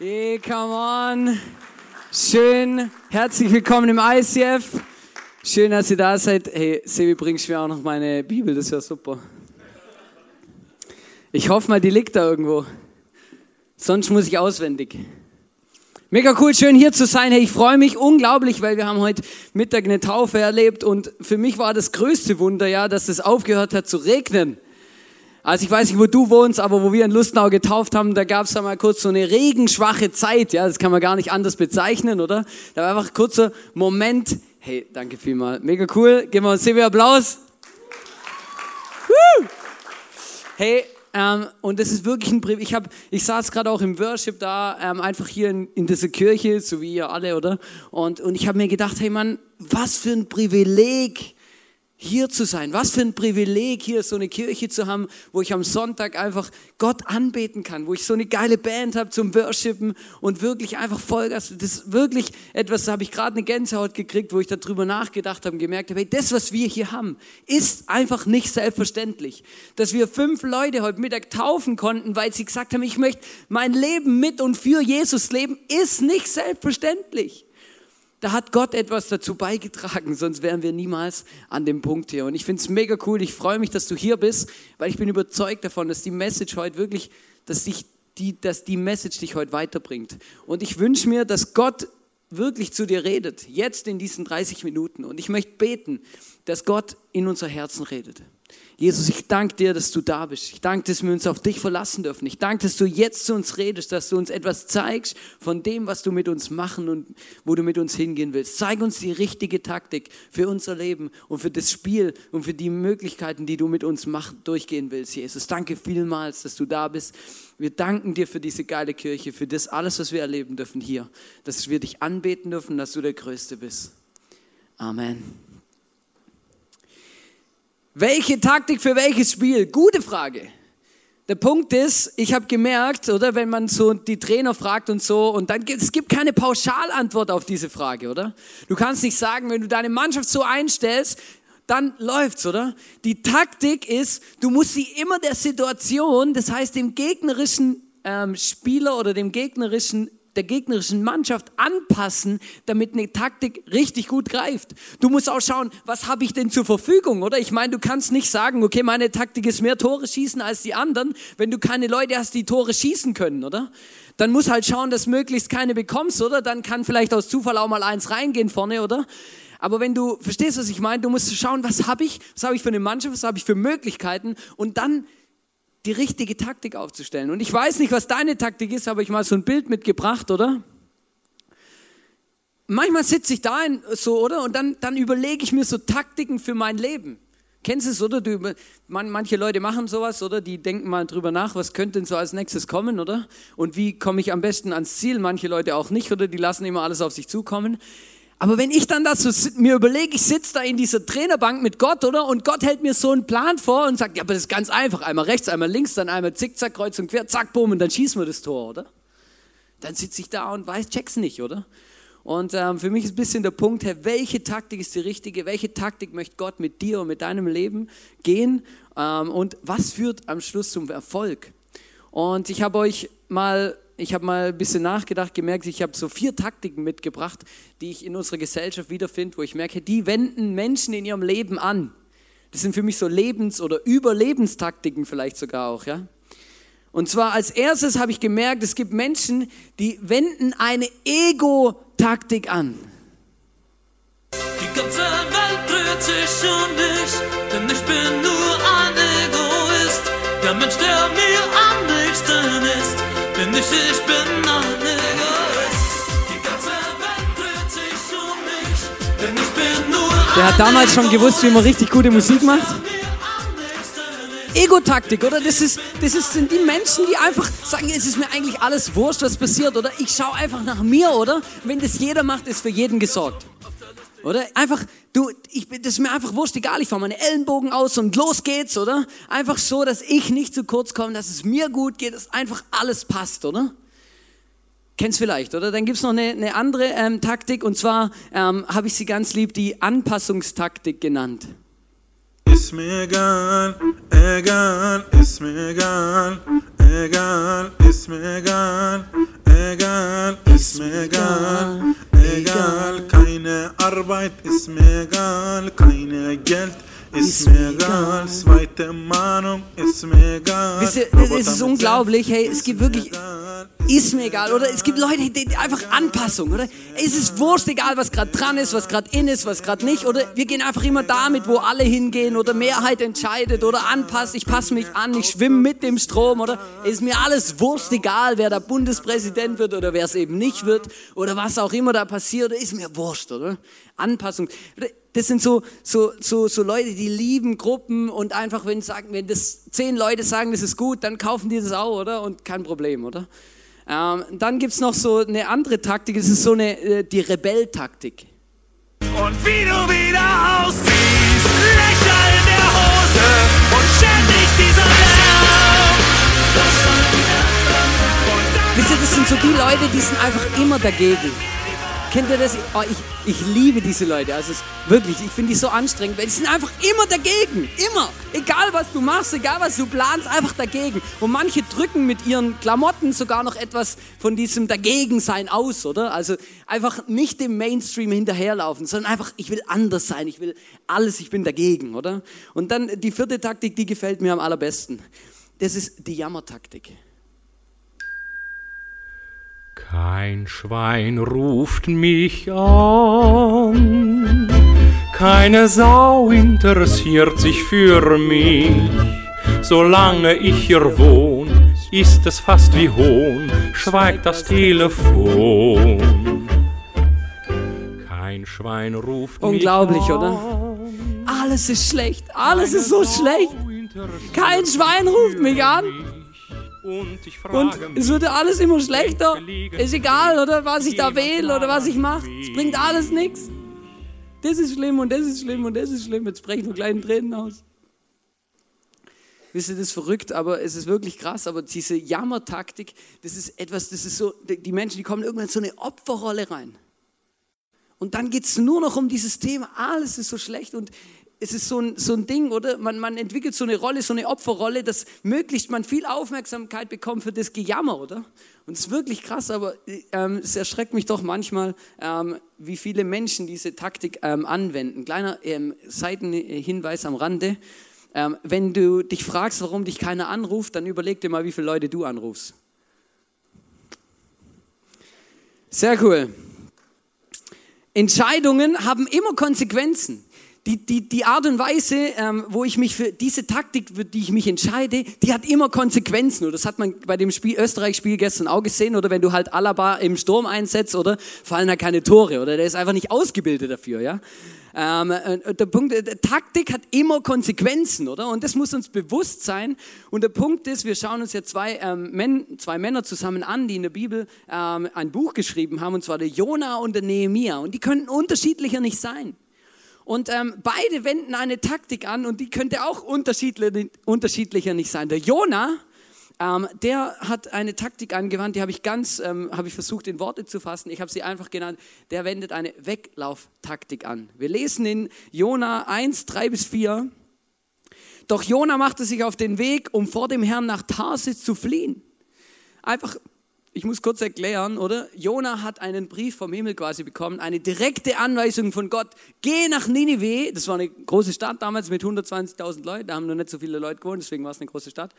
Hey, come on. Schön, herzlich willkommen im ICF. Schön, dass ihr da seid. Hey, Sebi, bringst du mir auch noch meine Bibel, das wäre super. Ich hoffe mal, die liegt da irgendwo. Sonst muss ich auswendig. Mega cool, schön hier zu sein. Hey, ich freue mich unglaublich, weil wir haben heute Mittag eine Taufe erlebt und für mich war das größte Wunder ja, dass es aufgehört hat zu regnen. Also ich weiß nicht, wo du wohnst, aber wo wir in Lustenau getauft haben, da gab es da mal kurz so eine regenschwache Zeit. Ja, das kann man gar nicht anders bezeichnen, oder? Da war einfach ein kurzer Moment. Hey, danke vielmal. Mega cool. Geben wir uns Silvia Applaus. Hey, ähm, und das ist wirklich ein Brief. Ich, hab, ich saß gerade auch im Worship da, ähm, einfach hier in, in dieser Kirche, so wie ihr alle, oder? Und, und ich habe mir gedacht, hey Mann, was für ein Privileg, hier zu sein. Was für ein Privileg, hier so eine Kirche zu haben, wo ich am Sonntag einfach Gott anbeten kann, wo ich so eine geile Band habe zum Worshipen und wirklich einfach Vollgas. Das ist wirklich etwas, da habe ich gerade eine Gänsehaut gekriegt, wo ich darüber nachgedacht habe und gemerkt habe, hey, das, was wir hier haben, ist einfach nicht selbstverständlich. Dass wir fünf Leute heute Mittag taufen konnten, weil sie gesagt haben, ich möchte mein Leben mit und für Jesus leben, ist nicht selbstverständlich. Da hat Gott etwas dazu beigetragen, sonst wären wir niemals an dem Punkt hier. Und ich finde es mega cool. Ich freue mich, dass du hier bist, weil ich bin überzeugt davon, dass die Message heute wirklich, dass, dich die, dass die Message dich heute weiterbringt. Und ich wünsche mir, dass Gott wirklich zu dir redet, jetzt in diesen 30 Minuten. Und ich möchte beten, dass Gott in unser Herzen redet. Jesus, ich danke dir, dass du da bist. Ich danke, dass wir uns auf dich verlassen dürfen. Ich danke, dass du jetzt zu uns redest, dass du uns etwas zeigst von dem, was du mit uns machen und wo du mit uns hingehen willst. Zeig uns die richtige Taktik für unser Leben und für das Spiel und für die Möglichkeiten, die du mit uns mach, durchgehen willst, Jesus. Danke vielmals, dass du da bist. Wir danken dir für diese geile Kirche, für das alles, was wir erleben dürfen hier, dass wir dich anbeten dürfen, dass du der Größte bist. Amen. Welche Taktik für welches Spiel? Gute Frage. Der Punkt ist, ich habe gemerkt, oder wenn man so die Trainer fragt und so, und dann gibt es gibt keine Pauschalantwort auf diese Frage, oder? Du kannst nicht sagen, wenn du deine Mannschaft so einstellst, dann läuft's, oder? Die Taktik ist, du musst sie immer der Situation, das heißt dem gegnerischen ähm, Spieler oder dem gegnerischen der gegnerischen Mannschaft anpassen, damit eine Taktik richtig gut greift. Du musst auch schauen, was habe ich denn zur Verfügung, oder? Ich meine, du kannst nicht sagen, okay, meine Taktik ist mehr Tore schießen als die anderen, wenn du keine Leute hast, die Tore schießen können, oder? Dann muss halt schauen, dass möglichst keine bekommst, oder? Dann kann vielleicht aus Zufall auch mal eins reingehen vorne, oder? Aber wenn du verstehst, was ich meine, du musst schauen, was habe ich, was habe ich für eine Mannschaft, was habe ich für Möglichkeiten und dann die richtige Taktik aufzustellen. Und ich weiß nicht, was deine Taktik ist, habe ich mal so ein Bild mitgebracht, oder? Manchmal sitze ich da in, so, oder? Und dann, dann überlege ich mir so Taktiken für mein Leben. Kennst du es, oder? Du, man, manche Leute machen sowas, oder? Die denken mal drüber nach, was könnte denn so als nächstes kommen, oder? Und wie komme ich am besten ans Ziel? Manche Leute auch nicht, oder? Die lassen immer alles auf sich zukommen. Aber wenn ich dann dazu mir überlege, ich sitze da in dieser Trainerbank mit Gott, oder? Und Gott hält mir so einen Plan vor und sagt, ja, aber das ist ganz einfach. Einmal rechts, einmal links, dann einmal zickzack, kreuz und quer, zack, boom, und dann schießen wir das Tor, oder? Dann sitze ich da und weiß, check's nicht, oder? Und ähm, für mich ist ein bisschen der Punkt, Herr, welche Taktik ist die richtige? Welche Taktik möchte Gott mit dir und mit deinem Leben gehen? Ähm, und was führt am Schluss zum Erfolg? Und ich habe euch mal ich habe mal ein bisschen nachgedacht, gemerkt, ich habe so vier Taktiken mitgebracht, die ich in unserer Gesellschaft wiederfinde, wo ich merke, die wenden Menschen in ihrem Leben an. Das sind für mich so Lebens- oder Überlebenstaktiken vielleicht sogar auch, ja. Und zwar als erstes habe ich gemerkt, es gibt Menschen, die wenden eine Ego-Taktik an. Die ganze Welt dreht sich um mich, denn ich bin nur ein Egoist. Der Mensch, der mir bin nicht ich, bin ein Egoist. Die ganze Welt dreht sich um mich, denn ich bin nur Der hat damals schon gewusst, wie man richtig gute Musik macht. Ego-Taktik, oder? Das, ist, das ist, sind die Menschen, die einfach sagen, es ist mir eigentlich alles wurscht, was passiert, oder? Ich schaue einfach nach mir, oder? Wenn das jeder macht, ist für jeden gesorgt. Oder? Einfach, du, ich, das ist mir einfach wurscht, egal, ich fahre meine Ellenbogen aus und los geht's, oder? Einfach so, dass ich nicht zu kurz komme, dass es mir gut geht, dass einfach alles passt, oder? Kennst vielleicht, oder? Dann gibt's noch eine, eine andere ähm, Taktik und zwar ähm, habe ich sie ganz lieb die Anpassungstaktik genannt. Ist mir egal, egal, ist mir egal, egal, ist mir egal, egal ist mir egal, egal, keine Arbeit ist mir egal, zweite Meinung ist mir egal. Wisst ihr, es ist unglaublich, hey, es gibt wirklich, ist mir egal, oder? Es gibt Leute, die einfach Anpassung, oder? Es ist wurscht, egal, was gerade dran ist, was gerade in ist, was gerade nicht, oder? Wir gehen einfach immer damit, wo alle hingehen, oder Mehrheit entscheidet, oder anpasst, ich passe mich an, ich schwimme mit dem Strom, oder? Es ist mir alles wurscht, egal, wer da Bundespräsident wird, oder wer es eben nicht wird, oder was auch immer da passiert, ist mir wurscht, oder? Anpassung. Das sind so, so, so, so Leute, die lieben Gruppen und einfach, wenn, sagen, wenn das zehn Leute sagen, das ist gut, dann kaufen die das auch, oder? Und kein Problem, oder? Ähm, dann gibt es noch so eine andere Taktik, das ist so eine, äh, die Rebelltaktik. Und wie du wieder aussiehst, Löcher in der Hose und ständig dieser Lärm. Wisst ihr, das sind so die Leute, die sind einfach immer dagegen. Kennt ihr das? Oh, ich, ich liebe diese Leute. Also es, wirklich, ich finde die so anstrengend, weil die sind einfach immer dagegen. Immer. Egal was du machst, egal was du planst, einfach dagegen. Und manche drücken mit ihren Klamotten sogar noch etwas von diesem Dagegensein aus, oder? Also einfach nicht dem Mainstream hinterherlaufen, sondern einfach, ich will anders sein, ich will alles, ich bin dagegen, oder? Und dann die vierte Taktik, die gefällt mir am allerbesten. Das ist die Jammertaktik. Kein Schwein ruft mich an, keine Sau interessiert sich für mich. Solange ich hier wohn, ist es fast wie Hohn, schweigt das Telefon. Kein Schwein ruft Unglaublich, mich oder? an, Alles ist schlecht, alles ist so schlecht. Kein Schwein ruft mich an. Und ich Und frage es wird alles immer schlechter. Ist egal, oder was ich da wähle oder was ich mache. Es bringt alles nichts. Das ist schlimm und das ist schlimm und das ist schlimm. Jetzt brechen nur kleine Tränen aus. Wisst ihr, das ist verrückt, aber es ist wirklich krass. Aber diese Jammertaktik, das ist etwas, das ist so, die Menschen, die kommen irgendwann in so eine Opferrolle rein. Und dann geht es nur noch um dieses Thema, alles ist so schlecht und es ist so ein, so ein Ding, oder? Man, man entwickelt so eine Rolle, so eine Opferrolle, dass möglichst man viel Aufmerksamkeit bekommt für das Gejammer, oder? Und es ist wirklich krass, aber ähm, es erschreckt mich doch manchmal, ähm, wie viele Menschen diese Taktik ähm, anwenden. Kleiner ähm, Seitenhinweis am Rande. Ähm, wenn du dich fragst, warum dich keiner anruft, dann überleg dir mal, wie viele Leute du anrufst. Sehr cool. Entscheidungen haben immer Konsequenzen. Die, die, die Art und Weise, ähm, wo ich mich für diese Taktik, für die ich mich entscheide, die hat immer Konsequenzen. Und das hat man bei dem Spiel, Österreich-Spiel gestern auch gesehen. Oder wenn du halt Alaba im Sturm einsetzt, oder fallen halt keine Tore. Oder der ist einfach nicht ausgebildet dafür. Ja? Ähm, äh, der Punkt, äh, Taktik hat immer Konsequenzen, oder? Und das muss uns bewusst sein. Und der Punkt ist, wir schauen uns ja zwei, ähm, Män zwei Männer zusammen an, die in der Bibel ähm, ein Buch geschrieben haben, und zwar der Jona und der Nehemia. Und die könnten unterschiedlicher nicht sein. Und ähm, beide wenden eine Taktik an und die könnte auch unterschiedlicher, nicht sein. Der Jona, ähm, der hat eine Taktik angewandt, die habe ich ganz, ähm, habe ich versucht in Worte zu fassen. Ich habe sie einfach genannt. Der wendet eine Weglauftaktik an. Wir lesen in Jona 1, 3 bis 4. Doch Jona machte sich auf den Weg, um vor dem Herrn nach Tarsis zu fliehen. Einfach ich muss kurz erklären, oder? Jona hat einen Brief vom Himmel quasi bekommen, eine direkte Anweisung von Gott. Geh nach Ninive, das war eine große Stadt damals mit 120.000 Leuten, da haben noch nicht so viele Leute gewohnt, deswegen war es eine große Stadt.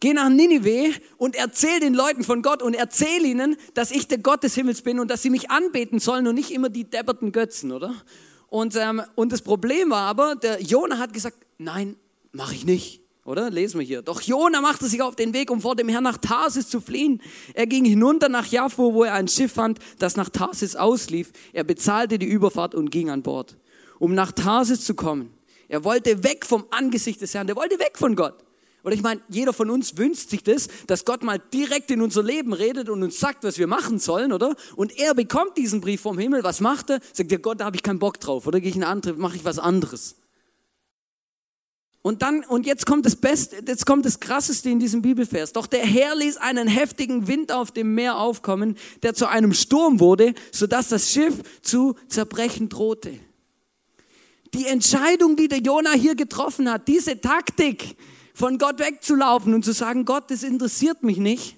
Geh nach Ninive und erzähl den Leuten von Gott und erzähl ihnen, dass ich der Gott des Himmels bin und dass sie mich anbeten sollen und nicht immer die depperten Götzen, oder? Und, ähm, und das Problem war aber, der Jona hat gesagt, nein, mache ich nicht. Oder? Lesen wir hier. Doch Jona machte sich auf den Weg, um vor dem Herrn nach Tarsis zu fliehen. Er ging hinunter nach Jaffo, wo er ein Schiff fand, das nach Tarsis auslief. Er bezahlte die Überfahrt und ging an Bord, um nach Tarsis zu kommen. Er wollte weg vom Angesicht des Herrn. Er wollte weg von Gott. Oder ich meine, jeder von uns wünscht sich das, dass Gott mal direkt in unser Leben redet und uns sagt, was wir machen sollen, oder? Und er bekommt diesen Brief vom Himmel. Was macht er? Sagt er, Gott, da habe ich keinen Bock drauf. Oder gehe ich in eine andere, mache ich was anderes. Und dann, und jetzt kommt das Beste, jetzt kommt das Krasseste in diesem Bibelvers. Doch der Herr ließ einen heftigen Wind auf dem Meer aufkommen, der zu einem Sturm wurde, sodass das Schiff zu zerbrechen drohte. Die Entscheidung, die der Jonah hier getroffen hat, diese Taktik, von Gott wegzulaufen und zu sagen, Gott, das interessiert mich nicht,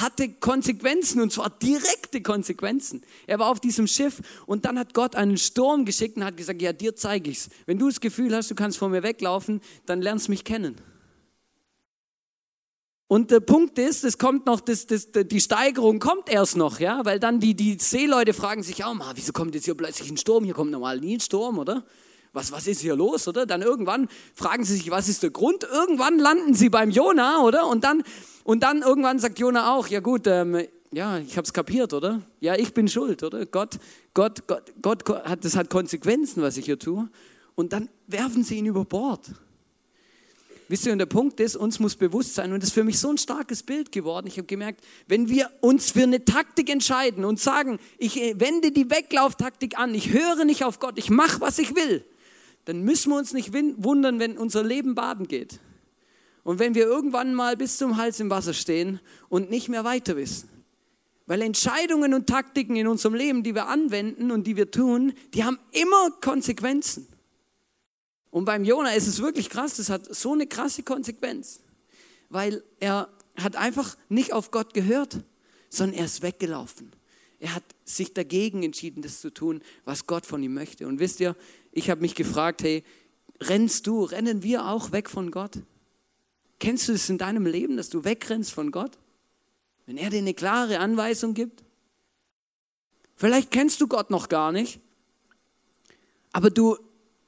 hatte Konsequenzen und zwar direkte Konsequenzen. Er war auf diesem Schiff und dann hat Gott einen Sturm geschickt und hat gesagt, ja, dir zeige ich's. Wenn du das Gefühl hast, du kannst vor mir weglaufen, dann lernst mich kennen. Und der Punkt ist, es kommt noch, das, das, die Steigerung kommt erst noch, ja, weil dann die, die Seeleute fragen sich auch mal, wieso kommt jetzt hier plötzlich ein Sturm? Hier kommt normal nie ein Sturm, oder? Was, was ist hier los, oder? Dann irgendwann fragen sie sich, was ist der Grund? Irgendwann landen sie beim Jona, oder? Und dann, und dann irgendwann sagt Jona auch, ja gut, ähm, ja, ich habe es kapiert, oder? Ja, ich bin schuld, oder? Gott, Gott, Gott, Gott hat, das hat Konsequenzen, was ich hier tue. Und dann werfen sie ihn über Bord. Wisst ihr, und der Punkt ist, uns muss bewusst sein, und das ist für mich so ein starkes Bild geworden. Ich habe gemerkt, wenn wir uns für eine Taktik entscheiden und sagen, ich wende die Weglauftaktik an, ich höre nicht auf Gott, ich mache, was ich will, dann müssen wir uns nicht wundern, wenn unser Leben baden geht. Und wenn wir irgendwann mal bis zum Hals im Wasser stehen und nicht mehr weiter wissen. Weil Entscheidungen und Taktiken in unserem Leben, die wir anwenden und die wir tun, die haben immer Konsequenzen. Und beim Jona ist es wirklich krass, das hat so eine krasse Konsequenz, weil er hat einfach nicht auf Gott gehört, sondern er ist weggelaufen. Er hat sich dagegen entschieden, das zu tun, was Gott von ihm möchte. Und wisst ihr, ich habe mich gefragt, hey, rennst du, rennen wir auch weg von Gott? Kennst du es in deinem Leben, dass du wegrennst von Gott? Wenn er dir eine klare Anweisung gibt? Vielleicht kennst du Gott noch gar nicht, aber du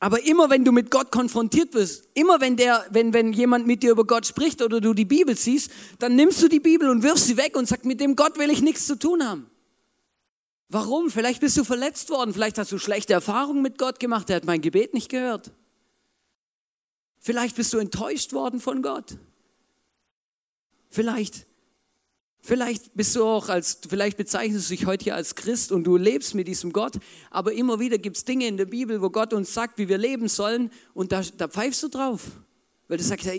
aber immer wenn du mit Gott konfrontiert wirst, immer wenn, der, wenn, wenn jemand mit dir über Gott spricht oder du die Bibel siehst, dann nimmst du die Bibel und wirfst sie weg und sagst, mit dem Gott will ich nichts zu tun haben. Warum? Vielleicht bist du verletzt worden, vielleicht hast du schlechte Erfahrungen mit Gott gemacht, er hat mein Gebet nicht gehört. Vielleicht bist du enttäuscht worden von Gott. Vielleicht Vielleicht bist du auch als, vielleicht bezeichnest du dich heute hier als Christ und du lebst mit diesem Gott, aber immer wieder gibt es Dinge in der Bibel, wo Gott uns sagt, wie wir leben sollen und da, da pfeifst du drauf. Weil du sagst, ja,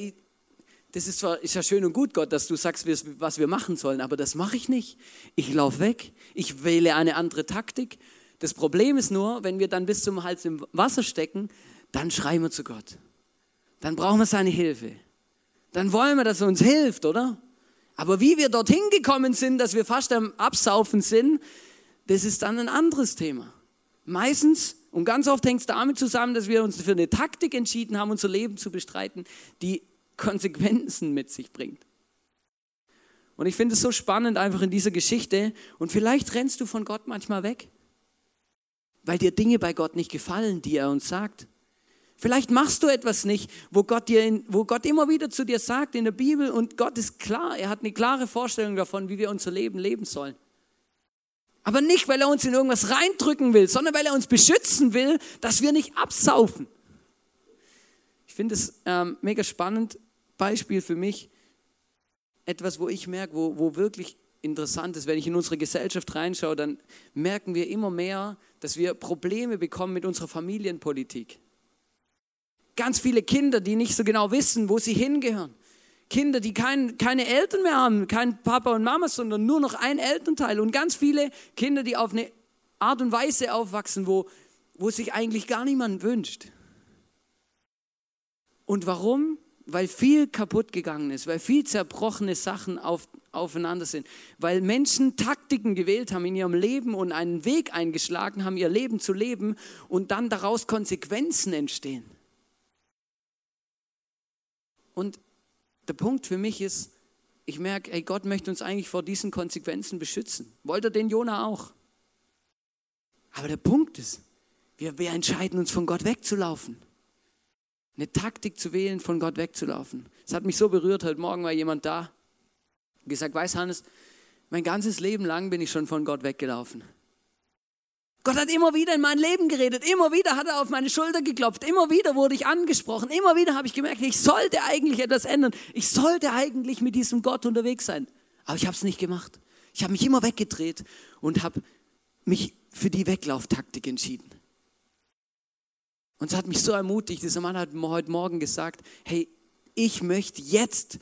das ist zwar ist ja schön und gut, Gott, dass du sagst, was wir machen sollen, aber das mache ich nicht. Ich laufe weg, ich wähle eine andere Taktik. Das Problem ist nur, wenn wir dann bis zum Hals im Wasser stecken, dann schreien wir zu Gott. Dann brauchen wir seine Hilfe. Dann wollen wir, dass er uns hilft, oder? Aber wie wir dorthin gekommen sind, dass wir fast am Absaufen sind, das ist dann ein anderes Thema. Meistens und ganz oft hängt es damit zusammen, dass wir uns für eine Taktik entschieden haben, unser Leben zu bestreiten, die Konsequenzen mit sich bringt. Und ich finde es so spannend einfach in dieser Geschichte. Und vielleicht rennst du von Gott manchmal weg, weil dir Dinge bei Gott nicht gefallen, die er uns sagt. Vielleicht machst du etwas nicht, wo Gott, dir wo Gott immer wieder zu dir sagt in der Bibel und Gott ist klar, er hat eine klare Vorstellung davon, wie wir unser Leben leben sollen. Aber nicht, weil er uns in irgendwas reindrücken will, sondern weil er uns beschützen will, dass wir nicht absaufen. Ich finde es ähm, mega spannend, Beispiel für mich, etwas, wo ich merke, wo, wo wirklich interessant ist, wenn ich in unsere Gesellschaft reinschaue, dann merken wir immer mehr, dass wir Probleme bekommen mit unserer Familienpolitik. Ganz viele Kinder, die nicht so genau wissen, wo sie hingehören. Kinder, die kein, keine Eltern mehr haben, kein Papa und Mama, sondern nur noch ein Elternteil. Und ganz viele Kinder, die auf eine Art und Weise aufwachsen, wo, wo sich eigentlich gar niemand wünscht. Und warum? Weil viel kaputt gegangen ist, weil viel zerbrochene Sachen auf, aufeinander sind, weil Menschen Taktiken gewählt haben in ihrem Leben und einen Weg eingeschlagen haben, ihr Leben zu leben und dann daraus Konsequenzen entstehen. Und der Punkt für mich ist, ich merke, ey, Gott möchte uns eigentlich vor diesen Konsequenzen beschützen. Wollte er den Jona auch. Aber der Punkt ist, wir, wir entscheiden uns von Gott wegzulaufen. Eine Taktik zu wählen, von Gott wegzulaufen. Es hat mich so berührt, heute Morgen war jemand da und gesagt, weiß Hannes, mein ganzes Leben lang bin ich schon von Gott weggelaufen. Gott hat immer wieder in mein Leben geredet, immer wieder hat er auf meine Schulter geklopft, immer wieder wurde ich angesprochen, immer wieder habe ich gemerkt, ich sollte eigentlich etwas ändern, ich sollte eigentlich mit diesem Gott unterwegs sein. Aber ich habe es nicht gemacht. Ich habe mich immer weggedreht und habe mich für die Weglauftaktik entschieden. Und es hat mich so ermutigt, dieser Mann hat heute Morgen gesagt, hey, ich möchte jetzt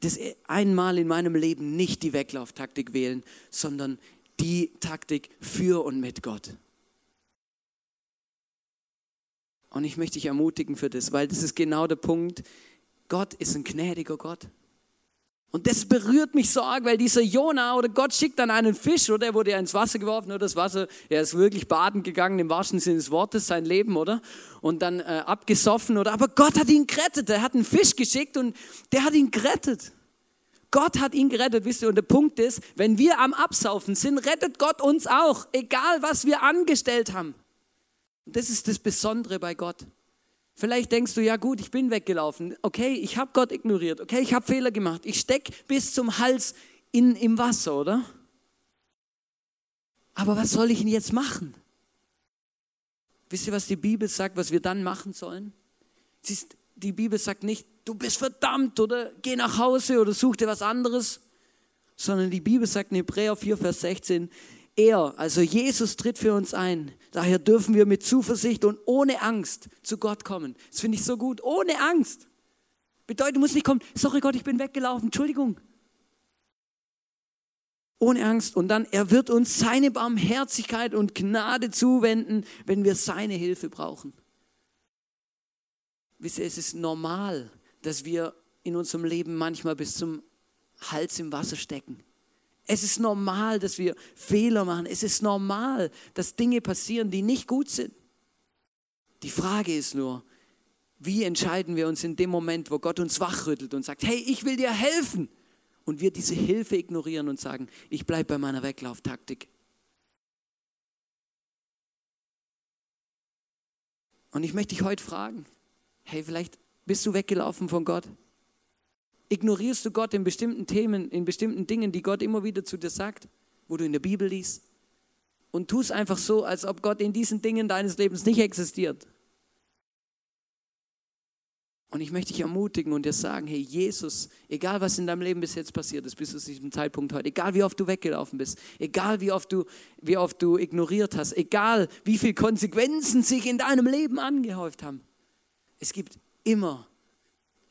das einmal in meinem Leben nicht die Weglauftaktik wählen, sondern die Taktik für und mit Gott. Und ich möchte dich ermutigen für das, weil das ist genau der Punkt. Gott ist ein gnädiger Gott. Und das berührt mich so arg, weil dieser Jona oder Gott schickt dann einen Fisch, oder? Er wurde ja ins Wasser geworfen, oder? Das Wasser, er ist wirklich baden gegangen, im wahrsten Sinne des Wortes, sein Leben, oder? Und dann äh, abgesoffen, oder? Aber Gott hat ihn gerettet. Er hat einen Fisch geschickt und der hat ihn gerettet. Gott hat ihn gerettet, wisst ihr? Und der Punkt ist, wenn wir am Absaufen sind, rettet Gott uns auch, egal was wir angestellt haben. Und das ist das Besondere bei Gott. Vielleicht denkst du, ja gut, ich bin weggelaufen. Okay, ich habe Gott ignoriert. Okay, ich habe Fehler gemacht. Ich steck bis zum Hals in, im Wasser, oder? Aber was soll ich denn jetzt machen? Wisst ihr, was die Bibel sagt, was wir dann machen sollen? Siehst, die Bibel sagt nicht, du bist verdammt oder geh nach Hause oder such dir was anderes, sondern die Bibel sagt in Hebräer 4, Vers 16, er, also Jesus tritt für uns ein. Daher dürfen wir mit Zuversicht und ohne Angst zu Gott kommen. Das finde ich so gut. Ohne Angst. Bedeutet, du musst nicht kommen, sorry Gott, ich bin weggelaufen, Entschuldigung. Ohne Angst. Und dann, er wird uns seine Barmherzigkeit und Gnade zuwenden, wenn wir seine Hilfe brauchen. Wisst ihr, es ist normal, dass wir in unserem Leben manchmal bis zum Hals im Wasser stecken. Es ist normal, dass wir Fehler machen. Es ist normal, dass Dinge passieren, die nicht gut sind. Die Frage ist nur, wie entscheiden wir uns in dem Moment, wo Gott uns wachrüttelt und sagt, hey, ich will dir helfen. Und wir diese Hilfe ignorieren und sagen, ich bleibe bei meiner Weglauftaktik. Und ich möchte dich heute fragen, hey, vielleicht bist du weggelaufen von Gott? Ignorierst du Gott in bestimmten Themen, in bestimmten Dingen, die Gott immer wieder zu dir sagt, wo du in der Bibel liest? Und tust einfach so, als ob Gott in diesen Dingen deines Lebens nicht existiert. Und ich möchte dich ermutigen und dir sagen, hey Jesus, egal was in deinem Leben bis jetzt passiert ist, bis zu diesem Zeitpunkt heute, egal wie oft du weggelaufen bist, egal wie oft du, wie oft du ignoriert hast, egal wie viele Konsequenzen sich in deinem Leben angehäuft haben, es gibt immer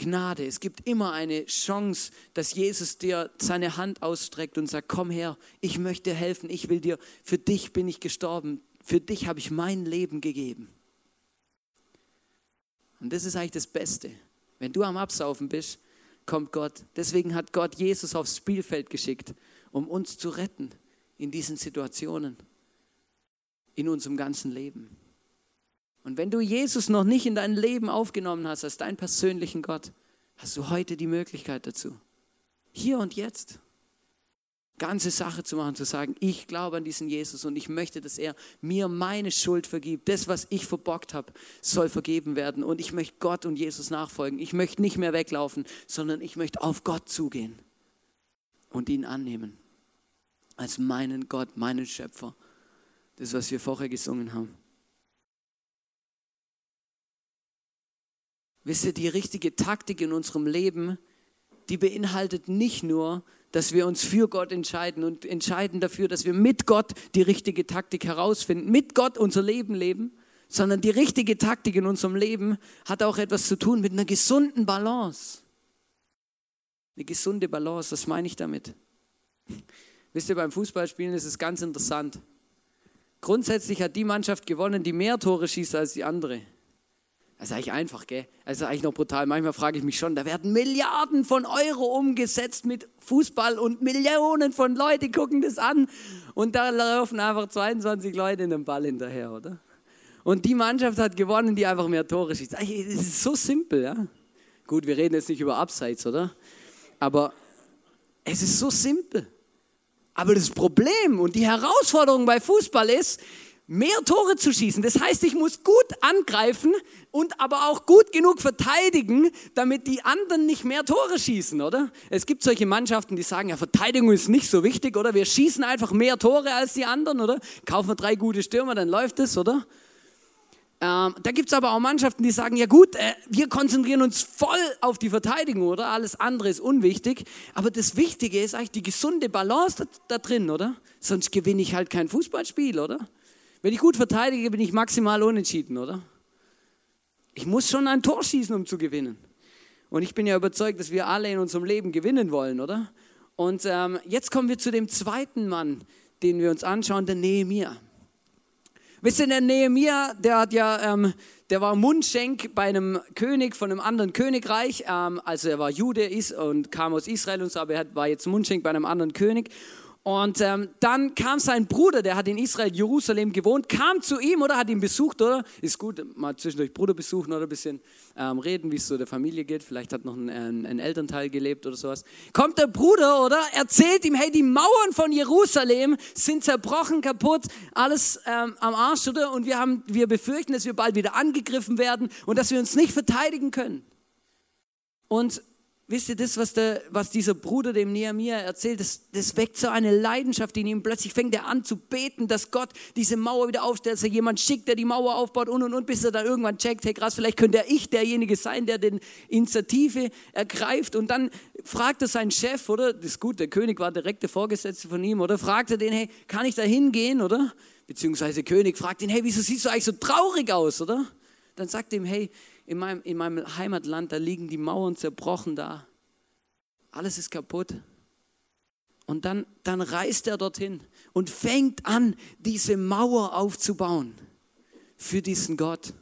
Gnade. Es gibt immer eine Chance, dass Jesus dir seine Hand ausstreckt und sagt, komm her, ich möchte dir helfen, ich will dir, für dich bin ich gestorben, für dich habe ich mein Leben gegeben. Und das ist eigentlich das Beste. Wenn du am Absaufen bist, kommt Gott. Deswegen hat Gott Jesus aufs Spielfeld geschickt, um uns zu retten in diesen Situationen, in unserem ganzen Leben. Und wenn du Jesus noch nicht in dein Leben aufgenommen hast als deinen persönlichen Gott, hast du heute die Möglichkeit dazu. Hier und jetzt. Ganze Sache zu machen, zu sagen, ich glaube an diesen Jesus und ich möchte, dass er mir meine Schuld vergibt. Das, was ich verbockt habe, soll vergeben werden. Und ich möchte Gott und Jesus nachfolgen. Ich möchte nicht mehr weglaufen, sondern ich möchte auf Gott zugehen und ihn annehmen. Als meinen Gott, meinen Schöpfer. Das, was wir vorher gesungen haben. Wisst ihr, die richtige Taktik in unserem Leben, die beinhaltet nicht nur, dass wir uns für Gott entscheiden und entscheiden dafür, dass wir mit Gott die richtige Taktik herausfinden, mit Gott unser Leben leben, sondern die richtige Taktik in unserem Leben hat auch etwas zu tun mit einer gesunden Balance. Eine gesunde Balance, was meine ich damit? Wisst ihr, beim Fußballspielen ist es ganz interessant. Grundsätzlich hat die Mannschaft gewonnen, die mehr Tore schießt als die andere. Das ist eigentlich einfach, gell? Das ist eigentlich noch brutal. Manchmal frage ich mich schon, da werden Milliarden von Euro umgesetzt mit Fußball und Millionen von Leuten gucken das an und da laufen einfach 22 Leute in den Ball hinterher, oder? Und die Mannschaft hat gewonnen, die einfach mehr Tore schießt. Das ist so simpel, ja? Gut, wir reden jetzt nicht über Abseits, oder? Aber es ist so simpel. Aber das Problem und die Herausforderung bei Fußball ist, mehr Tore zu schießen. Das heißt, ich muss gut angreifen und aber auch gut genug verteidigen, damit die anderen nicht mehr Tore schießen, oder? Es gibt solche Mannschaften, die sagen, ja, Verteidigung ist nicht so wichtig, oder? Wir schießen einfach mehr Tore als die anderen, oder? Kaufen wir drei gute Stürmer, dann läuft es, oder? Ähm, da gibt es aber auch Mannschaften, die sagen, ja gut, äh, wir konzentrieren uns voll auf die Verteidigung, oder? Alles andere ist unwichtig. Aber das Wichtige ist eigentlich die gesunde Balance da, da drin, oder? Sonst gewinne ich halt kein Fußballspiel, oder? Wenn ich gut verteidige, bin ich maximal unentschieden, oder? Ich muss schon ein Tor schießen, um zu gewinnen. Und ich bin ja überzeugt, dass wir alle in unserem Leben gewinnen wollen, oder? Und ähm, jetzt kommen wir zu dem zweiten Mann, den wir uns anschauen, der Nehemiah. Wisst ihr, der Nehemia, der hat ja, ähm, der war Mundschenk bei einem König von einem anderen Königreich. Ähm, also er war Jude und kam aus Israel und so, aber er war jetzt Mundschenk bei einem anderen König. Und ähm, dann kam sein Bruder, der hat in Israel, Jerusalem gewohnt, kam zu ihm oder hat ihn besucht, oder? Ist gut, mal zwischendurch Bruder besuchen oder ein bisschen ähm, reden, wie es so der Familie geht. Vielleicht hat noch ein, ein, ein Elternteil gelebt oder sowas. Kommt der Bruder, oder? Erzählt ihm, hey, die Mauern von Jerusalem sind zerbrochen, kaputt, alles ähm, am Arsch, oder? Und wir, haben, wir befürchten, dass wir bald wieder angegriffen werden und dass wir uns nicht verteidigen können. Und wisst ihr, das, was, der, was dieser Bruder dem Nehemiah erzählt, das, das weckt so eine Leidenschaft in ihm. Plötzlich fängt er an zu beten, dass Gott diese Mauer wieder aufstellt, dass er jemand schickt, der die Mauer aufbaut und und und, bis er dann irgendwann checkt, hey krass, vielleicht könnte ich derjenige sein, der den Initiative ergreift. Und dann fragt er seinen Chef, oder? Das ist gut, der König war direkte Vorgesetzte von ihm, oder? Fragt er den, hey, kann ich da hingehen, oder? Beziehungsweise König fragt ihn, hey, wieso siehst du eigentlich so traurig aus, oder? Dann sagt er ihm, hey, in meinem, in meinem Heimatland, da liegen die Mauern zerbrochen da. Alles ist kaputt. Und dann, dann reist er dorthin und fängt an, diese Mauer aufzubauen für diesen Gott.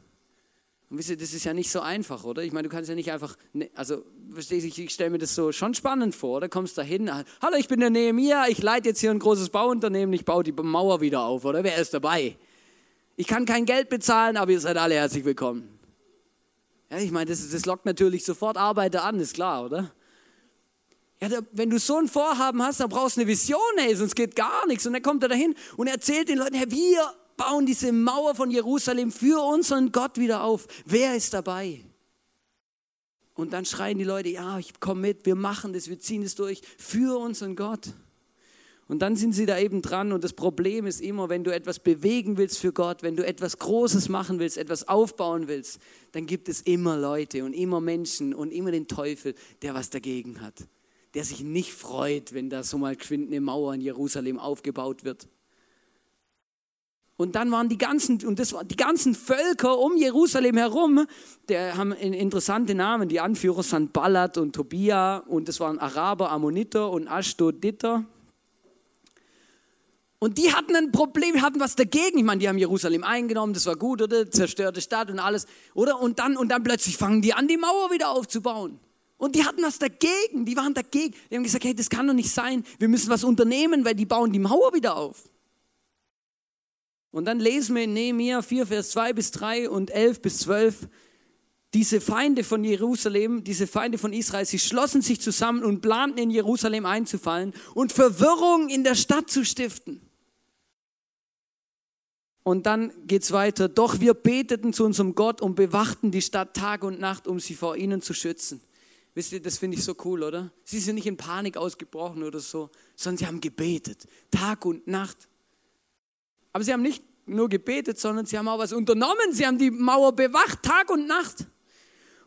Und wisst ihr, das ist ja nicht so einfach, oder? Ich meine, du kannst ja nicht einfach, ne- also, verstehst du, ich, stelle mir das so schon spannend vor, oder? Kommst da hin, hallo, ich bin der Nehemia, ich leite jetzt hier ein großes Bauunternehmen, ich baue die Mauer wieder auf, oder? Wer ist dabei? Ich kann kein Geld bezahlen, aber ihr seid alle herzlich willkommen. Ja, ich meine, das, das lockt natürlich sofort Arbeiter an, ist klar, oder? Ja, da, wenn du so ein Vorhaben hast, dann brauchst du eine Vision, ey, sonst geht gar nichts. Und dann kommt er dahin und erzählt den Leuten, hey, wir bauen diese Mauer von Jerusalem für unseren Gott wieder auf. Wer ist dabei? Und dann schreien die Leute, ja, ich komme mit, wir machen das, wir ziehen es durch für unseren Gott. Und dann sind sie da eben dran und das Problem ist immer, wenn du etwas bewegen willst für Gott, wenn du etwas Großes machen willst, etwas aufbauen willst, dann gibt es immer Leute und immer Menschen und immer den Teufel, der was dagegen hat, der sich nicht freut, wenn da so mal geschwind eine Mauer in Jerusalem aufgebaut wird. Und dann waren die ganzen, und das waren die ganzen Völker um Jerusalem herum, der haben in- interessante Namen, die Anführer Sanballat und Tobia und das waren Araber, Ammoniter und Ashdoditer. Und die hatten ein Problem, hatten was dagegen. Ich meine, die haben Jerusalem eingenommen, das war gut, oder? Zerstörte Stadt und alles, oder? Und dann, und dann plötzlich fangen die an, die Mauer wieder aufzubauen. Und die hatten was dagegen, die waren dagegen. Die haben gesagt, hey, das kann doch nicht sein. Wir müssen was unternehmen, weil die bauen die Mauer wieder auf. Und dann lesen wir in Nehemiah 4, Vers 2 bis 3 und 11 bis 12, diese Feinde von Jerusalem, diese Feinde von Israel, sie schlossen sich zusammen und planten in Jerusalem einzufallen und Verwirrung in der Stadt zu stiften. Und dann geht's weiter. Doch wir beteten zu unserem Gott und bewachten die Stadt Tag und Nacht, um sie vor ihnen zu schützen. Wisst ihr, das finde ich so cool, oder? Sie sind nicht in Panik ausgebrochen oder so, sondern sie haben gebetet, Tag und Nacht. Aber sie haben nicht nur gebetet, sondern sie haben auch was unternommen. Sie haben die Mauer bewacht, Tag und Nacht.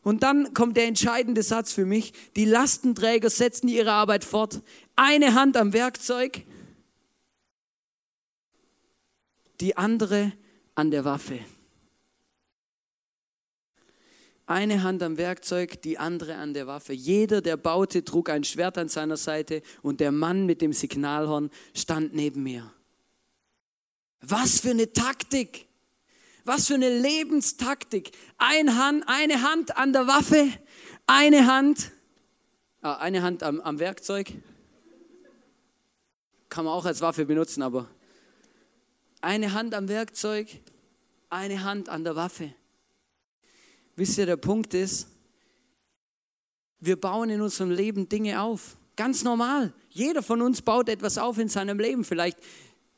Und dann kommt der entscheidende Satz für mich. Die Lastenträger setzen ihre Arbeit fort. Eine Hand am Werkzeug, die andere an der Waffe. Eine Hand am Werkzeug, die andere an der Waffe. Jeder, der baute, trug ein Schwert an seiner Seite und der Mann mit dem Signalhorn stand neben mir. Was für eine Taktik! Was für eine Lebenstaktik! Ein Hand, eine Hand an der Waffe, eine Hand, ah, eine Hand am, am Werkzeug. Kann man auch als Waffe benutzen, aber eine Hand am Werkzeug, eine Hand an der Waffe. Wisst ihr, der Punkt ist, wir bauen in unserem Leben Dinge auf. Ganz normal. Jeder von uns baut etwas auf in seinem Leben. Vielleicht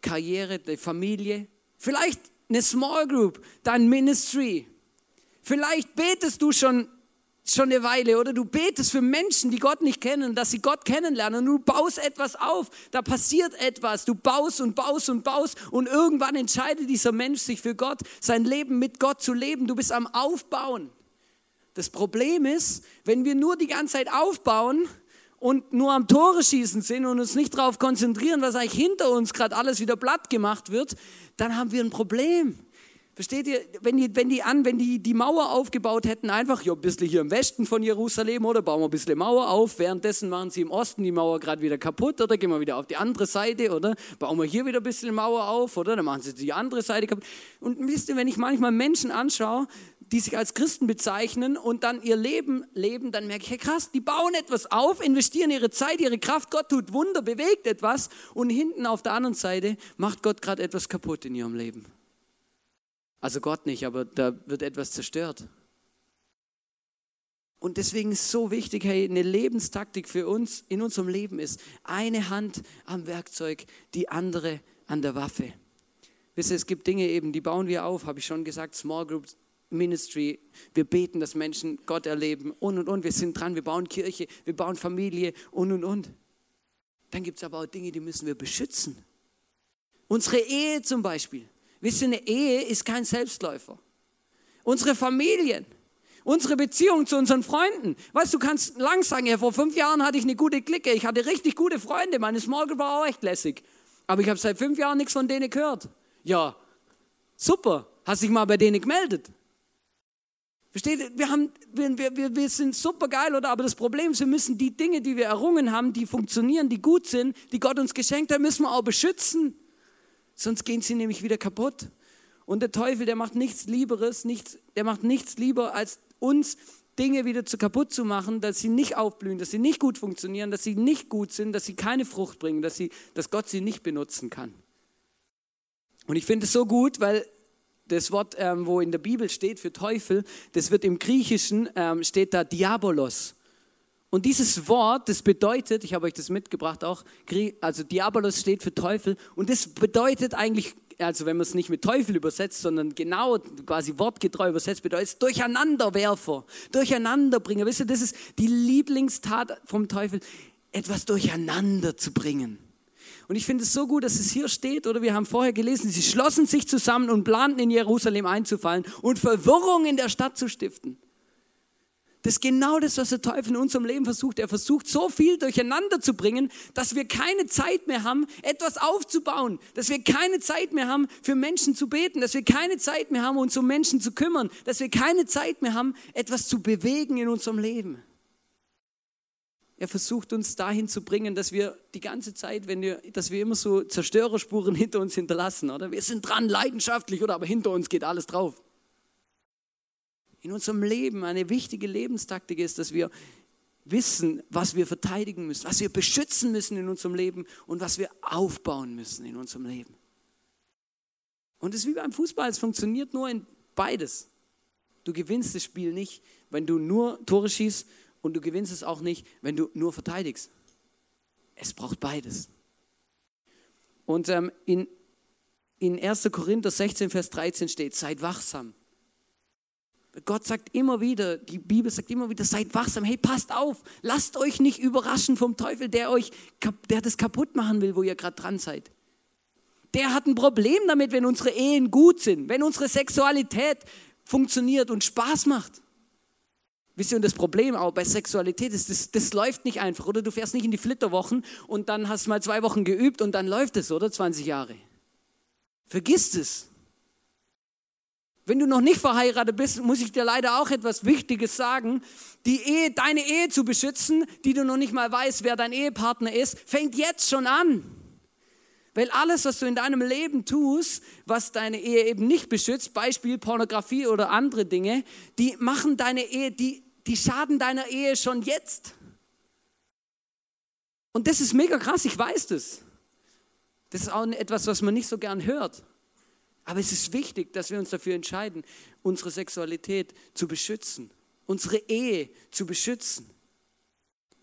Karriere, die Familie, vielleicht eine Small Group, dein Ministry. Vielleicht betest du schon, schon eine Weile oder du betest für Menschen, die Gott nicht kennen, dass sie Gott kennenlernen und du baust etwas auf. Da passiert etwas. Du baust und baust und baust und irgendwann entscheidet dieser Mensch sich für Gott, sein Leben mit Gott zu leben. Du bist am Aufbauen. Das Problem ist, wenn wir nur die ganze Zeit aufbauen, und nur am Tore schießen sind und uns nicht darauf konzentrieren, was eigentlich hinter uns gerade alles wieder platt gemacht wird, dann haben wir ein Problem. Versteht ihr, wenn die, wenn die an, wenn die die Mauer aufgebaut hätten, einfach ja, ein bisschen hier im Westen von Jerusalem oder? Bauen wir ein bisschen Mauer auf, währenddessen machen sie im Osten die Mauer gerade wieder kaputt oder? Gehen wir wieder auf die andere Seite oder? Bauen wir hier wieder ein bisschen Mauer auf oder? Dann machen sie die andere Seite kaputt. Und wisst ihr, wenn ich manchmal Menschen anschaue, die sich als Christen bezeichnen und dann ihr Leben leben, dann merke ich, hey krass, die bauen etwas auf, investieren ihre Zeit, ihre Kraft, Gott tut Wunder, bewegt etwas. Und hinten auf der anderen Seite macht Gott gerade etwas kaputt in ihrem Leben. Also Gott nicht, aber da wird etwas zerstört. Und deswegen ist so wichtig, hey, eine Lebenstaktik für uns in unserem Leben ist, eine Hand am Werkzeug, die andere an der Waffe. Wisst ihr, es gibt Dinge eben, die bauen wir auf, habe ich schon gesagt, Small Group Ministry, wir beten, dass Menschen Gott erleben und und und, wir sind dran, wir bauen Kirche, wir bauen Familie und und und. Dann gibt es aber auch Dinge, die müssen wir beschützen. Unsere Ehe zum Beispiel. Wisst ihr, eine Ehe ist kein Selbstläufer. Unsere Familien, unsere Beziehung zu unseren Freunden. Weißt du, kannst lang sagen, ja, vor fünf Jahren hatte ich eine gute Clique, ich hatte richtig gute Freunde, meine Small war auch echt lässig. Aber ich habe seit fünf Jahren nichts von denen gehört. Ja, super, hast dich mal bei denen gemeldet. Versteht? Wir, haben, wir, wir, wir sind super geil, oder? Aber das Problem ist, wir müssen die Dinge, die wir errungen haben, die funktionieren, die gut sind, die Gott uns geschenkt hat, müssen wir auch beschützen. Sonst gehen sie nämlich wieder kaputt. Und der Teufel, der macht nichts Lieberes, nichts, der macht nichts lieber, als uns Dinge wieder zu kaputt zu machen, dass sie nicht aufblühen, dass sie nicht gut funktionieren, dass sie nicht gut sind, dass sie keine Frucht bringen, dass, sie, dass Gott sie nicht benutzen kann. Und ich finde es so gut, weil das Wort, ähm, wo in der Bibel steht für Teufel, das wird im Griechischen, ähm, steht da Diabolos. Und dieses Wort, das bedeutet, ich habe euch das mitgebracht auch, also Diabolos steht für Teufel und das bedeutet eigentlich, also wenn man es nicht mit Teufel übersetzt, sondern genau quasi wortgetreu übersetzt, bedeutet es Durcheinanderwerfer, Durcheinanderbringer. Wisst ihr, das ist die Lieblingstat vom Teufel, etwas durcheinander zu bringen. Und ich finde es so gut, dass es hier steht, oder wir haben vorher gelesen, sie schlossen sich zusammen und planten in Jerusalem einzufallen und Verwirrung in der Stadt zu stiften. Das ist genau das, was der Teufel in unserem Leben versucht. Er versucht so viel durcheinander zu bringen, dass wir keine Zeit mehr haben, etwas aufzubauen, dass wir keine Zeit mehr haben, für Menschen zu beten, dass wir keine Zeit mehr haben, uns um Menschen zu kümmern, dass wir keine Zeit mehr haben, etwas zu bewegen in unserem Leben. Er versucht uns dahin zu bringen, dass wir die ganze Zeit, wenn wir, dass wir immer so Zerstörerspuren hinter uns hinterlassen, oder? Wir sind dran, leidenschaftlich, oder? Aber hinter uns geht alles drauf. In unserem Leben eine wichtige Lebenstaktik ist, dass wir wissen, was wir verteidigen müssen, was wir beschützen müssen in unserem Leben und was wir aufbauen müssen in unserem Leben. Und es ist wie beim Fußball, es funktioniert nur in beides. Du gewinnst das Spiel nicht, wenn du nur Tore schießt und du gewinnst es auch nicht, wenn du nur verteidigst. Es braucht beides. Und ähm, in, in 1. Korinther 16, Vers 13 steht, seid wachsam. Gott sagt immer wieder, die Bibel sagt immer wieder, seid wachsam, hey, passt auf, lasst euch nicht überraschen vom Teufel, der euch, der das kaputt machen will, wo ihr gerade dran seid. Der hat ein Problem damit, wenn unsere Ehen gut sind, wenn unsere Sexualität funktioniert und Spaß macht. Wisst ihr, und das Problem auch bei Sexualität ist, das, das läuft nicht einfach, oder? Du fährst nicht in die Flitterwochen und dann hast du mal zwei Wochen geübt und dann läuft es, oder? 20 Jahre. Vergiss es. Wenn du noch nicht verheiratet bist, muss ich dir leider auch etwas Wichtiges sagen. Die Ehe, deine Ehe zu beschützen, die du noch nicht mal weißt, wer dein Ehepartner ist, fängt jetzt schon an. Weil alles, was du in deinem Leben tust, was deine Ehe eben nicht beschützt, Beispiel Pornografie oder andere Dinge, die machen deine Ehe, die, die schaden deiner Ehe schon jetzt. Und das ist mega krass, ich weiß das. Das ist auch etwas, was man nicht so gern hört. Aber es ist wichtig, dass wir uns dafür entscheiden, unsere Sexualität zu beschützen, unsere Ehe zu beschützen.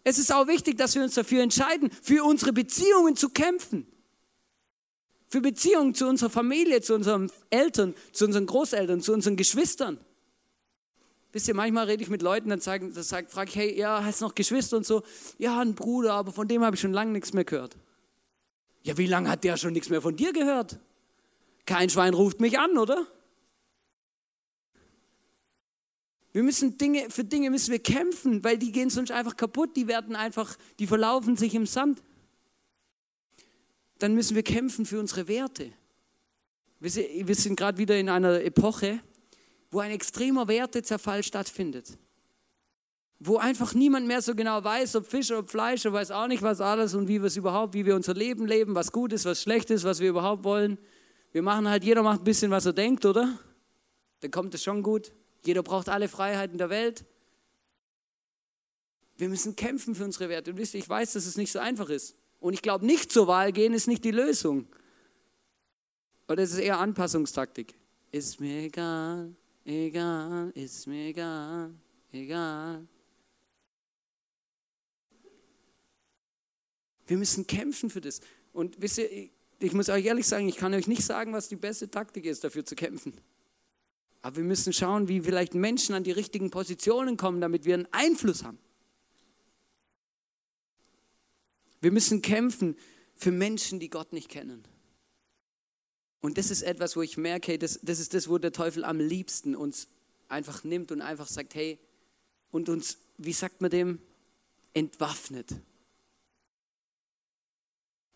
Es ist auch wichtig, dass wir uns dafür entscheiden, für unsere Beziehungen zu kämpfen. Für Beziehungen zu unserer Familie, zu unseren Eltern, zu unseren Großeltern, zu unseren Geschwistern. Wisst ihr, manchmal rede ich mit Leuten, dann, sagen, dann sag, frage ich, hey, ja, hast du noch Geschwister und so? Ja, ein Bruder, aber von dem habe ich schon lange nichts mehr gehört. Ja, wie lange hat der schon nichts mehr von dir gehört? Kein Schwein ruft mich an, oder? Wir müssen Dinge, für Dinge müssen wir kämpfen, weil die gehen sonst einfach kaputt, die werden einfach, die verlaufen sich im Sand. Dann müssen wir kämpfen für unsere Werte. Wir sind gerade wieder in einer Epoche, wo ein extremer Wertezerfall stattfindet. Wo einfach niemand mehr so genau weiß, ob Fisch oder Fleisch, er weiß auch nicht, was alles und wie wir es überhaupt, wie wir unser Leben leben, was gut ist, was schlecht ist, was wir überhaupt wollen. Wir machen halt, jeder macht ein bisschen, was er denkt, oder? Dann kommt es schon gut. Jeder braucht alle Freiheiten der Welt. Wir müssen kämpfen für unsere Werte. Und wisst ihr, ich weiß, dass es nicht so einfach ist. Und ich glaube, nicht zur Wahl gehen ist nicht die Lösung. Oder es ist eher Anpassungstaktik. Ist mir egal, egal, ist mir egal, egal. Wir müssen kämpfen für das. Und wisst ihr, ich, muss euch ehrlich sagen, ich kann euch nicht sagen, was die beste Taktik ist, dafür zu kämpfen. Aber wir müssen schauen, wie vielleicht Menschen an die richtigen Positionen kommen, damit wir einen Einfluss haben. Wir müssen kämpfen für Menschen, die Gott nicht kennen. Und das ist etwas, wo ich merke, hey, das, das ist das, wo der Teufel am liebsten uns einfach nimmt und einfach sagt, hey, und uns, wie sagt man dem, entwaffnet.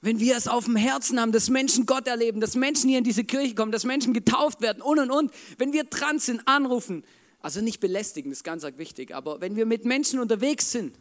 Wenn wir es auf dem Herzen haben, dass Menschen Gott erleben, dass Menschen hier in diese Kirche kommen, dass Menschen getauft werden und und und, wenn wir dran sind, anrufen, also nicht belästigen, das ist ganz wichtig, aber wenn wir mit Menschen unterwegs sind,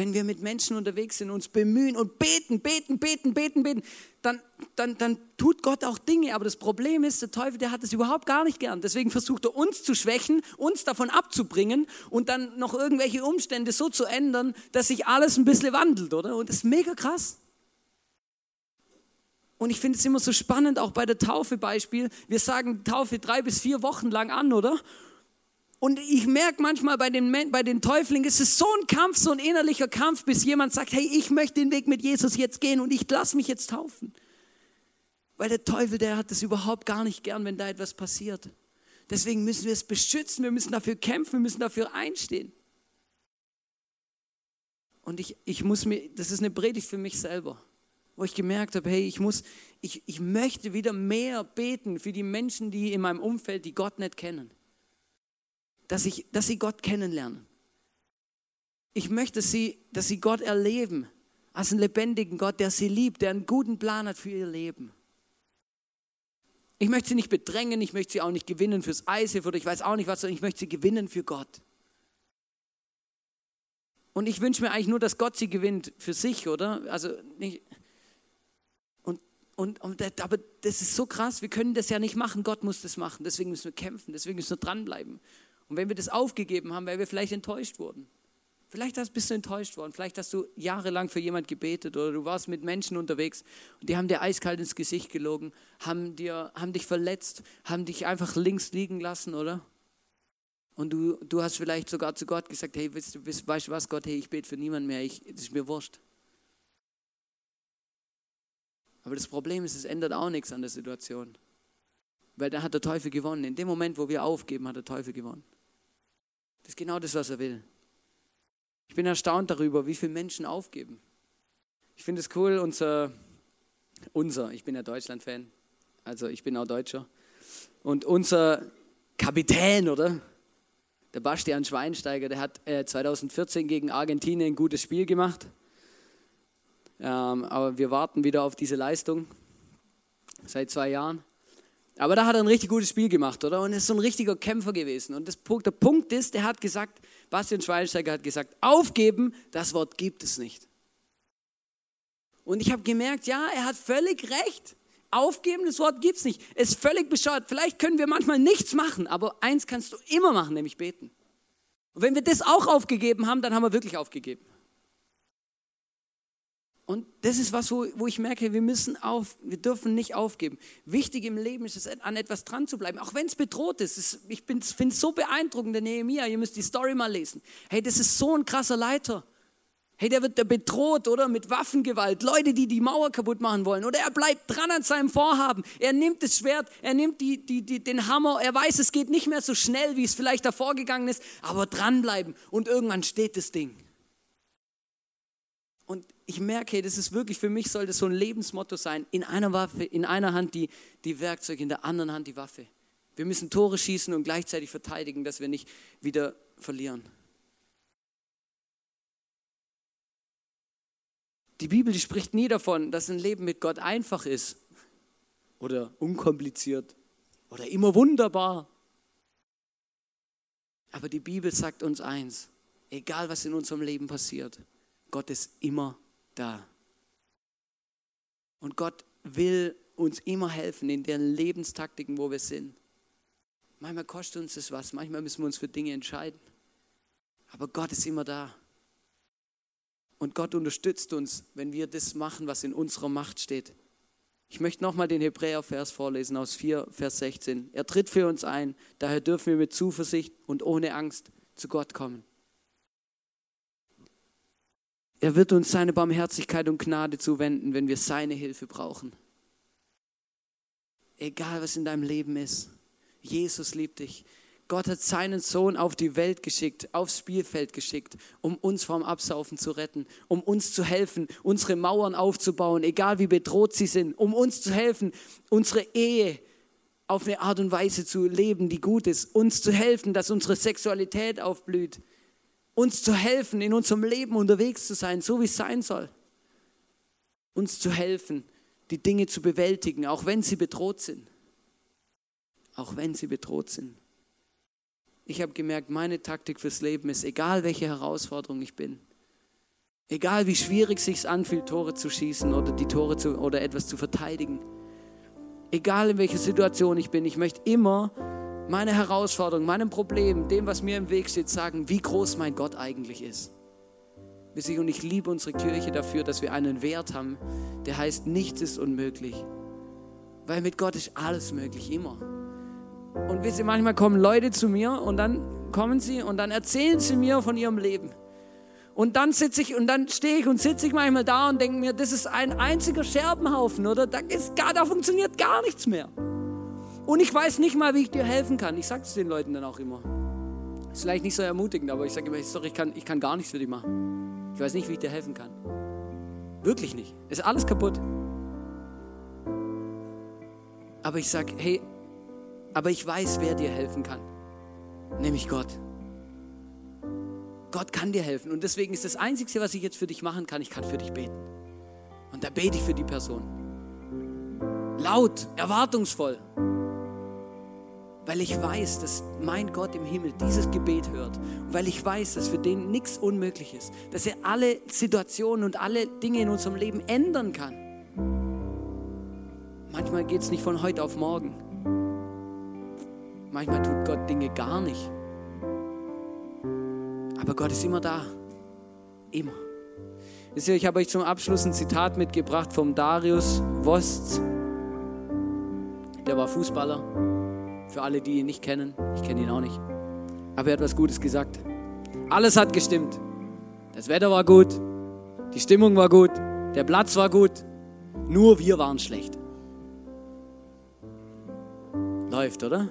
wenn wir mit Menschen unterwegs sind, uns bemühen und beten, beten, beten, beten, beten, dann, dann, dann tut Gott auch Dinge. Aber das Problem ist, der Teufel, der hat es überhaupt gar nicht gern. Deswegen versucht er uns zu schwächen, uns davon abzubringen und dann noch irgendwelche Umstände so zu ändern, dass sich alles ein bisschen wandelt, oder? Und das ist mega krass. Und ich finde es immer so spannend, auch bei der Taufe Beispiel. Wir sagen Taufe drei bis vier Wochen lang an, oder? Und ich merke manchmal bei den, bei den Täuflingen, es ist so ein Kampf, so ein innerlicher Kampf, bis jemand sagt, hey, ich möchte den Weg mit Jesus jetzt gehen und ich lasse mich jetzt taufen. Weil der Teufel, der hat das überhaupt gar nicht gern, wenn da etwas passiert. Deswegen müssen wir es beschützen, wir müssen dafür kämpfen, wir müssen dafür einstehen. Und ich, ich muss mir, das ist eine Predigt für mich selber, wo ich gemerkt habe, hey, ich muss, ich, ich möchte wieder mehr beten für die Menschen, die in meinem Umfeld, die Gott nicht kennen dass, ich, dass sie Gott kennenlernen. Ich möchte sie, dass sie Gott erleben als einen lebendigen Gott, der sie liebt, der einen guten Plan hat für ihr Leben. Ich möchte sie nicht bedrängen, ich möchte sie auch nicht gewinnen fürs ISIF oder ich weiß auch nicht was, sondern ich möchte sie gewinnen für Gott. Und ich wünsche mir eigentlich nur, dass Gott sie gewinnt für sich, oder? Also nicht. Und, und, und, aber das ist so krass, wir können das ja nicht machen, Gott muss das machen. Deswegen müssen wir kämpfen, deswegen müssen wir dranbleiben. Und wenn wir das aufgegeben haben, weil wir vielleicht enttäuscht wurden. Vielleicht bist du enttäuscht worden, vielleicht hast du jahrelang für jemand gebetet oder du warst mit Menschen unterwegs und die haben dir eiskalt ins Gesicht gelogen, haben, dir, haben dich verletzt, haben dich einfach links liegen lassen, oder? Und du, du hast vielleicht sogar zu Gott gesagt, hey, weißt du, weißt du was, Gott, hey, ich bete für niemanden mehr, ich, das ist mir wurscht. Aber das Problem ist, es ändert auch nichts an der Situation. Weil da hat der Teufel gewonnen. In dem Moment, wo wir aufgeben, hat der Teufel gewonnen. Das ist genau das, was er will. Ich bin erstaunt darüber, wie viele Menschen aufgeben. Ich finde es cool, unser, unser, ich bin ja Deutschland-Fan, also ich bin auch Deutscher. Und unser Kapitän, oder? Der Bastian Schweinsteiger, der hat äh, 2014 gegen Argentinien ein gutes Spiel gemacht. Ähm, aber wir warten wieder auf diese Leistung seit zwei Jahren. Aber da hat er ein richtig gutes Spiel gemacht, oder? Und ist so ein richtiger Kämpfer gewesen. Und das, der Punkt ist, der hat gesagt, Bastian Schweinsteiger hat gesagt, aufgeben, das Wort gibt es nicht. Und ich habe gemerkt, ja, er hat völlig recht. Aufgeben, das Wort gibt es nicht. Es ist völlig bescheuert. Vielleicht können wir manchmal nichts machen, aber eins kannst du immer machen, nämlich beten. Und wenn wir das auch aufgegeben haben, dann haben wir wirklich aufgegeben. Und das ist was, wo, wo ich merke, wir müssen auf, wir dürfen nicht aufgeben. Wichtig im Leben ist es, an etwas dran zu bleiben, auch wenn es bedroht ist. Es, ich finde es so beeindruckend, der Nehemiah, ihr müsst die Story mal lesen. Hey, das ist so ein krasser Leiter. Hey, der wird da bedroht, oder? Mit Waffengewalt. Leute, die die Mauer kaputt machen wollen. Oder er bleibt dran an seinem Vorhaben. Er nimmt das Schwert, er nimmt die, die, die, den Hammer. Er weiß, es geht nicht mehr so schnell, wie es vielleicht davor gegangen ist. Aber dranbleiben. Und irgendwann steht das Ding. Ich merke, das ist wirklich, für mich soll das so ein Lebensmotto sein. In einer Waffe, in einer Hand die, die Werkzeuge, in der anderen Hand die Waffe. Wir müssen Tore schießen und gleichzeitig verteidigen, dass wir nicht wieder verlieren. Die Bibel, die spricht nie davon, dass ein Leben mit Gott einfach ist oder unkompliziert oder immer wunderbar. Aber die Bibel sagt uns eins, egal was in unserem Leben passiert, Gott ist immer da. Und Gott will uns immer helfen in den Lebenstaktiken, wo wir sind. Manchmal kostet uns das was, manchmal müssen wir uns für Dinge entscheiden. Aber Gott ist immer da. Und Gott unterstützt uns, wenn wir das machen, was in unserer Macht steht. Ich möchte nochmal den Hebräer-Vers vorlesen aus 4, Vers 16. Er tritt für uns ein, daher dürfen wir mit Zuversicht und ohne Angst zu Gott kommen. Er wird uns seine Barmherzigkeit und Gnade zuwenden, wenn wir seine Hilfe brauchen. Egal was in deinem Leben ist, Jesus liebt dich. Gott hat seinen Sohn auf die Welt geschickt, aufs Spielfeld geschickt, um uns vom Absaufen zu retten, um uns zu helfen, unsere Mauern aufzubauen, egal wie bedroht sie sind, um uns zu helfen, unsere Ehe auf eine Art und Weise zu leben, die gut ist, uns zu helfen, dass unsere Sexualität aufblüht, uns zu helfen, in unserem Leben unterwegs zu sein, so wie es sein soll. Uns zu helfen, die Dinge zu bewältigen, auch wenn sie bedroht sind. Auch wenn sie bedroht sind. Ich habe gemerkt, meine Taktik fürs Leben ist, egal welche Herausforderung ich bin, egal wie schwierig sich anfühlt, Tore zu schießen oder die Tore zu, oder etwas zu verteidigen, egal in welcher Situation ich bin, ich möchte immer meine Herausforderung, meinem Problem, dem, was mir im Weg steht, sagen, wie groß mein Gott eigentlich ist. Und ich liebe unsere Kirche dafür, dass wir einen Wert haben, der heißt, nichts ist unmöglich. Weil mit Gott ist alles möglich, immer. Und wisst ihr, manchmal kommen Leute zu mir und dann kommen sie und dann erzählen sie mir von ihrem Leben. Und dann sitze ich und dann stehe ich und sitze ich manchmal da und denke mir, das ist ein einziger Scherbenhaufen, oder? Da, ist gar, da funktioniert gar nichts mehr. Und ich weiß nicht mal, wie ich dir helfen kann. Ich sage es den Leuten dann auch immer. Ist vielleicht nicht so ermutigend, aber ich sage immer, sorry, ich kann, ich kann gar nichts für dich machen. Ich weiß nicht, wie ich dir helfen kann. Wirklich nicht. Ist alles kaputt. Aber ich sage, hey, aber ich weiß, wer dir helfen kann. Nämlich Gott. Gott kann dir helfen. Und deswegen ist das Einzige, was ich jetzt für dich machen kann, ich kann für dich beten. Und da bete ich für die Person. Laut, erwartungsvoll. Weil ich weiß, dass mein Gott im Himmel dieses Gebet hört. Und weil ich weiß, dass für den nichts unmöglich ist. Dass er alle Situationen und alle Dinge in unserem Leben ändern kann. Manchmal geht es nicht von heute auf morgen. Manchmal tut Gott Dinge gar nicht. Aber Gott ist immer da. Immer. Ich habe euch zum Abschluss ein Zitat mitgebracht vom Darius Wost. Der war Fußballer. Für alle, die ihn nicht kennen. Ich kenne ihn auch nicht. Aber er hat was Gutes gesagt. Alles hat gestimmt. Das Wetter war gut. Die Stimmung war gut. Der Platz war gut. Nur wir waren schlecht. Läuft, oder?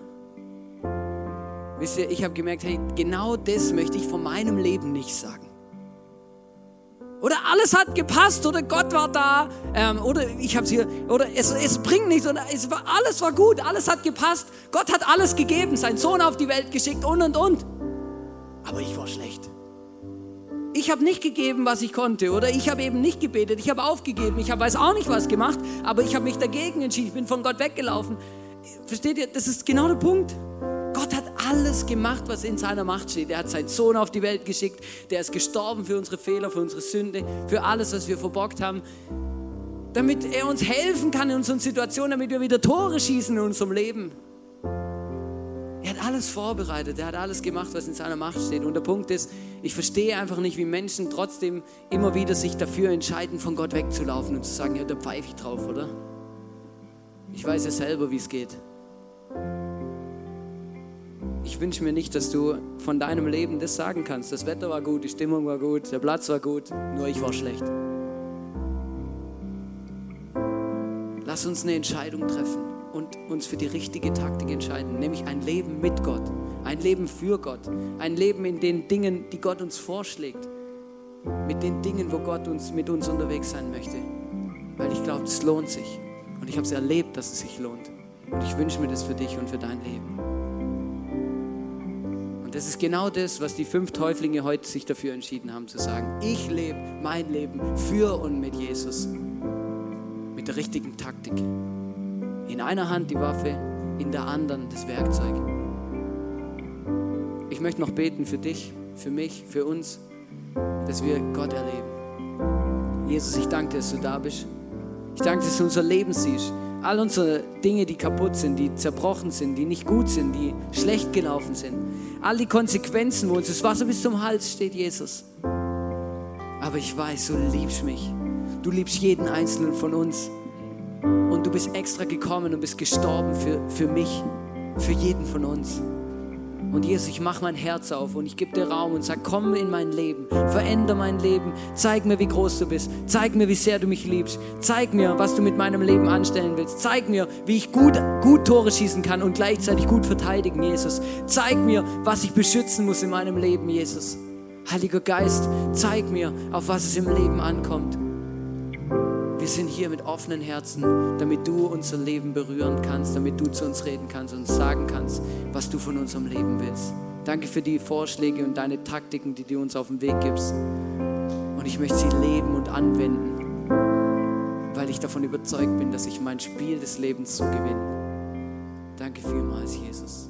Wisst ihr, ich habe gemerkt, hey, genau das möchte ich von meinem Leben nicht sagen. Oder alles hat gepasst oder Gott war da ähm, oder ich habe hier oder es, es bringt nichts oder es war, alles war gut, alles hat gepasst. Gott hat alles gegeben, seinen Sohn auf die Welt geschickt und und und. Aber ich war schlecht. Ich habe nicht gegeben, was ich konnte oder ich habe eben nicht gebetet, ich habe aufgegeben, ich habe weiß auch nicht was gemacht, aber ich habe mich dagegen entschieden, ich bin von Gott weggelaufen. Versteht ihr, das ist genau der Punkt. Alles gemacht, was in seiner Macht steht. Er hat seinen Sohn auf die Welt geschickt. Der ist gestorben für unsere Fehler, für unsere Sünde, für alles, was wir verbockt haben. Damit er uns helfen kann in unseren Situationen, damit wir wieder Tore schießen in unserem Leben. Er hat alles vorbereitet, er hat alles gemacht, was in seiner Macht steht. Und der Punkt ist, ich verstehe einfach nicht, wie Menschen trotzdem immer wieder sich dafür entscheiden, von Gott wegzulaufen und zu sagen, ja, da pfeife ich drauf, oder? Ich weiß ja selber, wie es geht ich wünsche mir nicht, dass du von deinem Leben das sagen kannst. Das Wetter war gut, die Stimmung war gut, der Platz war gut, nur ich war schlecht. Lass uns eine Entscheidung treffen und uns für die richtige Taktik entscheiden, nämlich ein Leben mit Gott, ein Leben für Gott, ein Leben in den Dingen, die Gott uns vorschlägt, mit den Dingen, wo Gott uns mit uns unterwegs sein möchte. Weil ich glaube, es lohnt sich und ich habe es erlebt, dass es sich lohnt. Und ich wünsche mir das für dich und für dein Leben. Und das ist genau das, was die fünf Täuflinge heute sich dafür entschieden haben zu sagen. Ich lebe mein Leben für und mit Jesus. Mit der richtigen Taktik. In einer Hand die Waffe, in der anderen das Werkzeug. Ich möchte noch beten für dich, für mich, für uns, dass wir Gott erleben. Jesus, ich danke dir, dass du da bist. Ich danke, dass du unser Leben siehst. All unsere Dinge, die kaputt sind, die zerbrochen sind, die nicht gut sind, die schlecht gelaufen sind. All die Konsequenzen, wo uns das Wasser bis zum Hals steht, Jesus. Aber ich weiß, du liebst mich. Du liebst jeden einzelnen von uns. Und du bist extra gekommen und bist gestorben für, für mich, für jeden von uns. Und Jesus, ich mache mein Herz auf und ich gebe dir Raum und sag, komm in mein Leben, veränder mein Leben, zeig mir, wie groß du bist, zeig mir, wie sehr du mich liebst, zeig mir, was du mit meinem Leben anstellen willst, zeig mir, wie ich gut, gut Tore schießen kann und gleichzeitig gut verteidigen, Jesus. Zeig mir, was ich beschützen muss in meinem Leben, Jesus. Heiliger Geist, zeig mir, auf was es im Leben ankommt. Wir sind hier mit offenen Herzen, damit du unser Leben berühren kannst, damit du zu uns reden kannst und sagen kannst, was du von unserem Leben willst. Danke für die Vorschläge und deine Taktiken, die du uns auf den Weg gibst. Und ich möchte sie leben und anwenden, weil ich davon überzeugt bin, dass ich mein Spiel des Lebens so gewinne. Danke vielmals, Jesus.